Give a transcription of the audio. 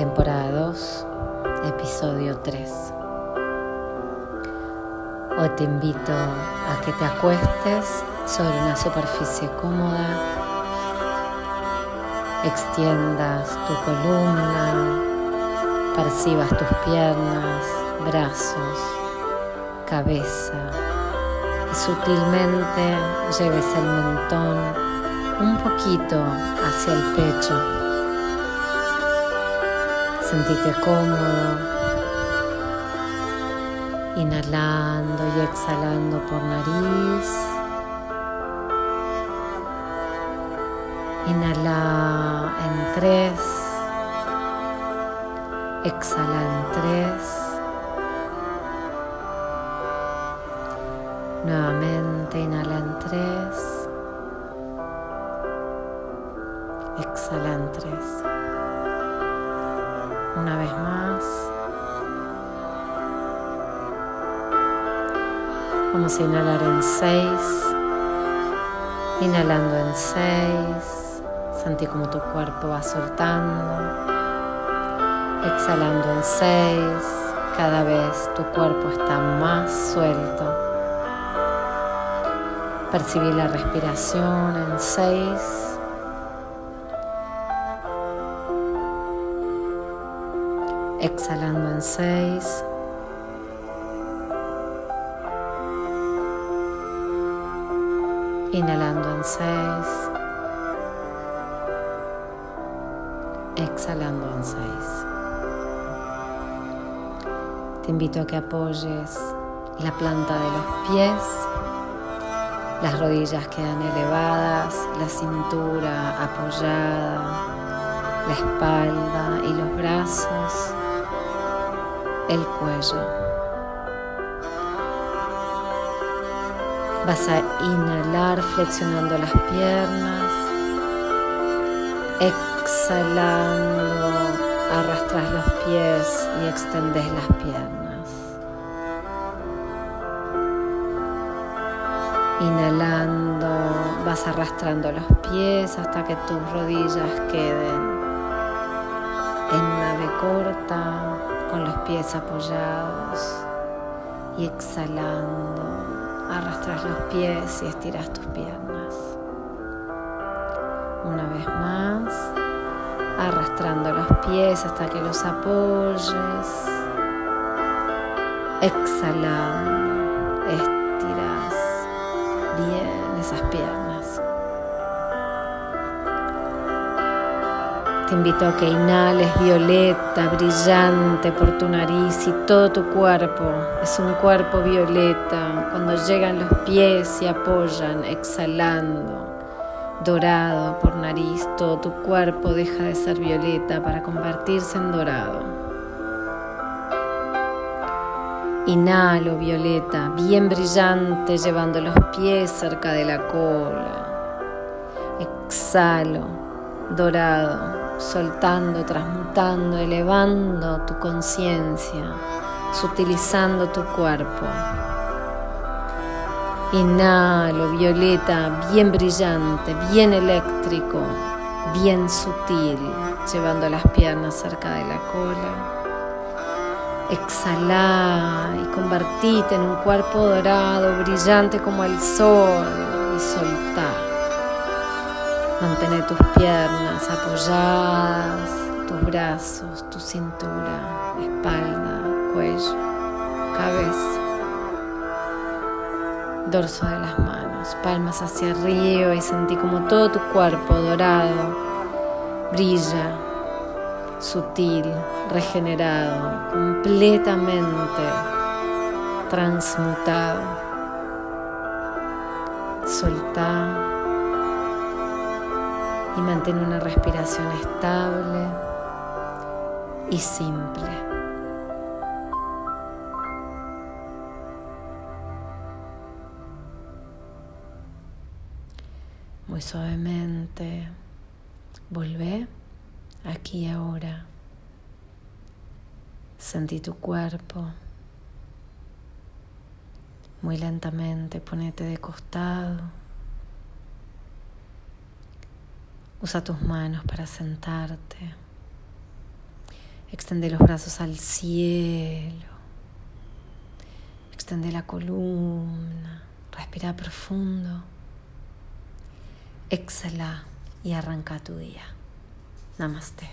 temporada 2, episodio 3. Hoy te invito a que te acuestes sobre una superficie cómoda, extiendas tu columna, percibas tus piernas, brazos, cabeza y sutilmente lleves el mentón un poquito hacia el pecho Sentite cómodo, inhalando y exhalando por nariz. Inhala en tres, exhala en tres. Nuevamente inhala en tres, exhala en tres una vez más. Vamos a inhalar en 6. Inhalando en 6. Sentí como tu cuerpo va soltando. Exhalando en 6. Cada vez tu cuerpo está más suelto. Percibí la respiración en 6. Exhalando en seis. Inhalando en seis. Exhalando en seis. Te invito a que apoyes la planta de los pies. Las rodillas quedan elevadas, la cintura apoyada, la espalda y los brazos el cuello. Vas a inhalar flexionando las piernas, exhalando, arrastras los pies y extendes las piernas. Inhalando, vas arrastrando los pies hasta que tus rodillas queden en B corta con los pies apoyados y exhalando, arrastras los pies y estiras tus piernas. Una vez más, arrastrando los pies hasta que los apoyes, exhalando, estiras bien esas piernas. Te invito a que inhales violeta, brillante por tu nariz y todo tu cuerpo. Es un cuerpo violeta. Cuando llegan los pies y apoyan, exhalando, dorado por nariz, todo tu cuerpo deja de ser violeta para convertirse en dorado. Inhalo violeta, bien brillante, llevando los pies cerca de la cola. Exhalo, dorado soltando, transmutando, elevando tu conciencia, sutilizando tu cuerpo. Inhalo, violeta, bien brillante, bien eléctrico, bien sutil, llevando las piernas cerca de la cola. Exhala y convertite en un cuerpo dorado, brillante como el sol y soltar. Mantén tus piernas apoyadas, tus brazos, tu cintura, espalda, cuello, cabeza, dorso de las manos, palmas hacia arriba y sentí como todo tu cuerpo dorado brilla, sutil, regenerado, completamente transmutado. Soltar y mantén una respiración estable y simple. Muy suavemente, volvé aquí ahora. Sentí tu cuerpo. Muy lentamente ponete de costado. Usa tus manos para sentarte. Extende los brazos al cielo. Extende la columna. Respira profundo. Exhala y arranca tu día. Namaste.